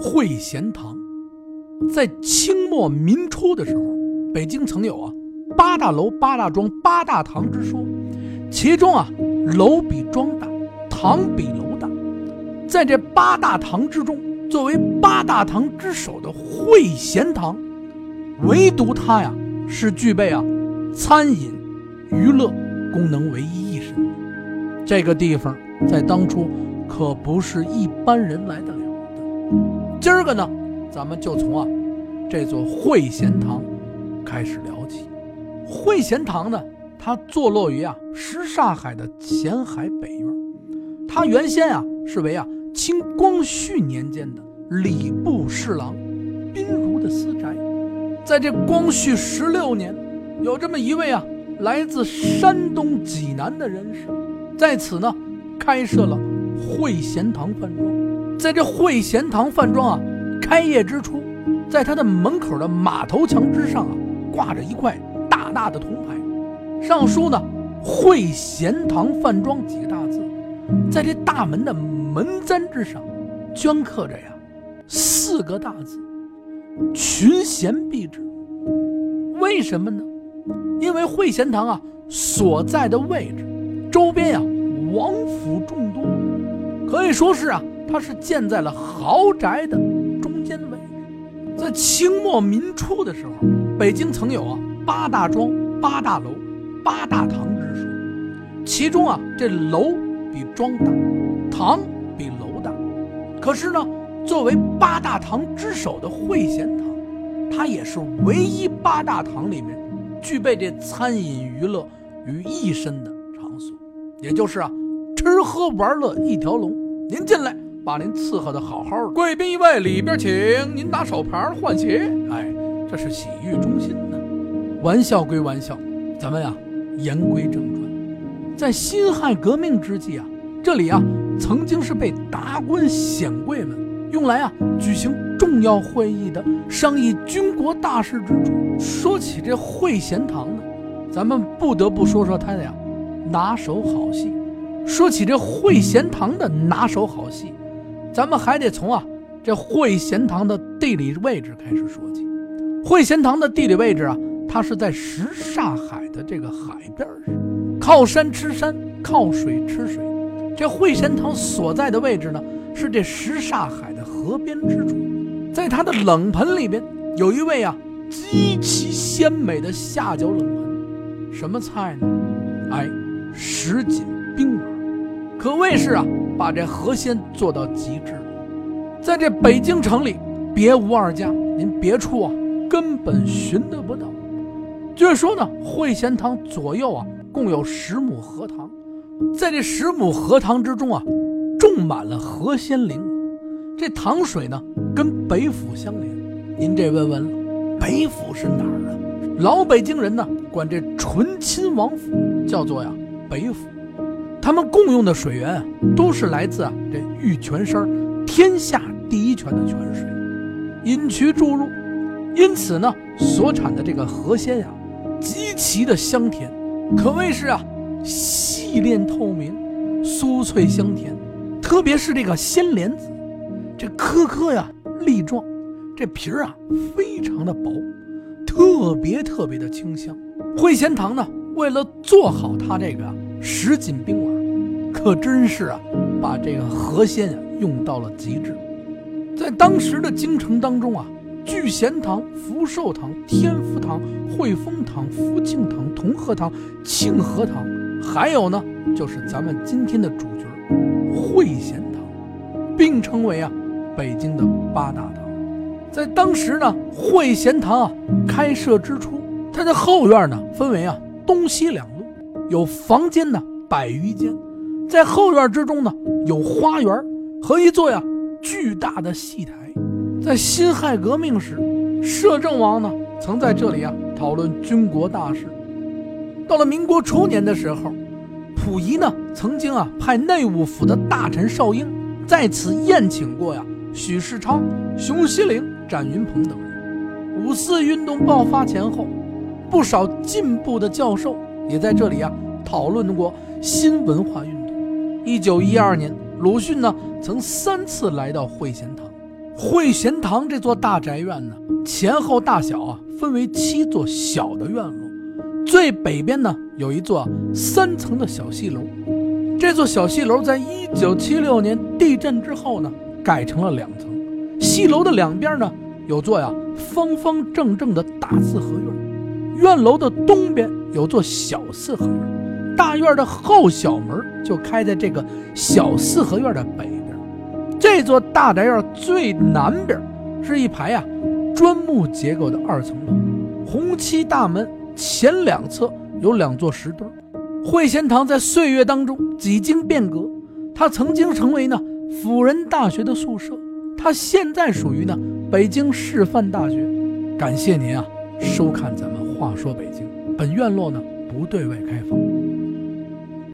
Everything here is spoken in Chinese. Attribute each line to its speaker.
Speaker 1: 会贤堂，在清末民初的时候，北京曾有啊八大楼、八大庄、八大堂之说，其中啊楼比庄大，堂比楼大。在这八大堂之中，作为八大堂之首的会贤堂，唯独它呀是具备啊餐饮、娱乐功能为一身的。这个地方在当初可不是一般人来得了的。今儿个呢，咱们就从啊这座会贤堂开始聊起。会贤堂呢，它坐落于啊什刹海的前海北院。它原先啊是为啊清光绪年间的礼部侍郎宾如的私宅。在这光绪十六年，有这么一位啊来自山东济南的人士，在此呢开设了会贤堂饭庄。在这会贤堂饭庄啊，开业之初，在他的门口的马头墙之上啊，挂着一块大大的铜牌，上书呢“会贤堂饭庄”几个大字。在这大门的门簪之上，镌刻着呀四个大字：“群贤毕至”。为什么呢？因为会贤堂啊所在的位置，周边呀王府众多，可以说是啊。它是建在了豪宅的中间位置。在清末民初的时候，北京曾有啊八大庄、八大楼、八大堂之说。其中啊，这楼比庄大，堂比楼大。可是呢，作为八大堂之首的会贤堂，它也是唯一八大堂里面具备这餐饮娱乐于一身的场所，也就是啊，吃喝玩乐一条龙。您进来。把您伺候的好好的，贵宾一位，里边请。您拿手牌换鞋，哎，这是洗浴中心呢。玩笑归玩笑，咱们呀言归正传。在辛亥革命之际啊，这里啊曾经是被达官显贵们用来啊举行重要会议的、商议军国大事之处。说起这会贤堂呢，咱们不得不说说他的呀拿手好戏。说起这会贤堂的拿手好戏。咱们还得从啊这会贤堂的地理位置开始说起。会贤堂的地理位置啊，它是在什刹海的这个海边上，靠山吃山，靠水吃水。这会贤堂所在的位置呢，是这什刹海的河边之处。在它的冷盆里边，有一位啊极其鲜美的下脚冷盆，什么菜呢？哎，什锦冰丸，可谓是啊。把这河鲜做到极致，在这北京城里别无二家，您别处啊根本寻得不到。据说呢，会贤堂左右啊共有十亩荷塘，在这十亩荷塘之中啊，种满了河鲜灵。这塘水呢跟北府相连。您这问问了，北府是哪儿啊？老北京人呢管这醇亲王府叫做呀北府。他们共用的水源都是来自啊这玉泉山天下第一泉的泉水，引渠注入，因此呢，所产的这个河鲜呀，极其的香甜，可谓是啊细炼透明，酥脆香甜。特别是这个鲜莲子，这颗颗呀粒状，这皮儿啊非常的薄，特别特别的清香。会贤堂呢，为了做好它这个什锦冰丸。可真是啊，把这个河鲜啊用到了极致。在当时的京城当中啊，聚贤堂、福寿堂、天福堂、汇丰堂、福庆堂、同和堂、庆和堂，还有呢，就是咱们今天的主角会贤堂，并称为啊北京的八大堂。在当时呢，会贤堂啊开设之初，它的后院呢分为啊东西两，有房间呢百余间。在后院之中呢，有花园和一座呀巨大的戏台。在辛亥革命时，摄政王呢曾在这里啊讨论军国大事。到了民国初年的时候，溥仪呢曾经啊派内务府的大臣邵英在此宴请过呀许世昌、熊希龄、展云鹏等人。五四运动爆发前后，不少进步的教授也在这里啊讨论过新文化运动。一九一二年，鲁迅呢曾三次来到会贤堂。会贤堂这座大宅院呢，前后大小啊，分为七座小的院落。最北边呢，有一座三层的小戏楼。这座小戏楼在一九七六年地震之后呢，改成了两层。戏楼的两边呢，有座呀方方正正的大四合院。院楼的东边有座小四合院，大院的后小门就开在这个小四合院的北边。这座大宅院最南边是一排呀砖木结构的二层楼，红漆大门。前两侧有两座石墩会仙堂在岁月当中几经变革，它曾经成为呢辅仁大学的宿舍，它现在属于呢北京师范大学。感谢您啊收看咱们话说北京，本院落呢不对外开放。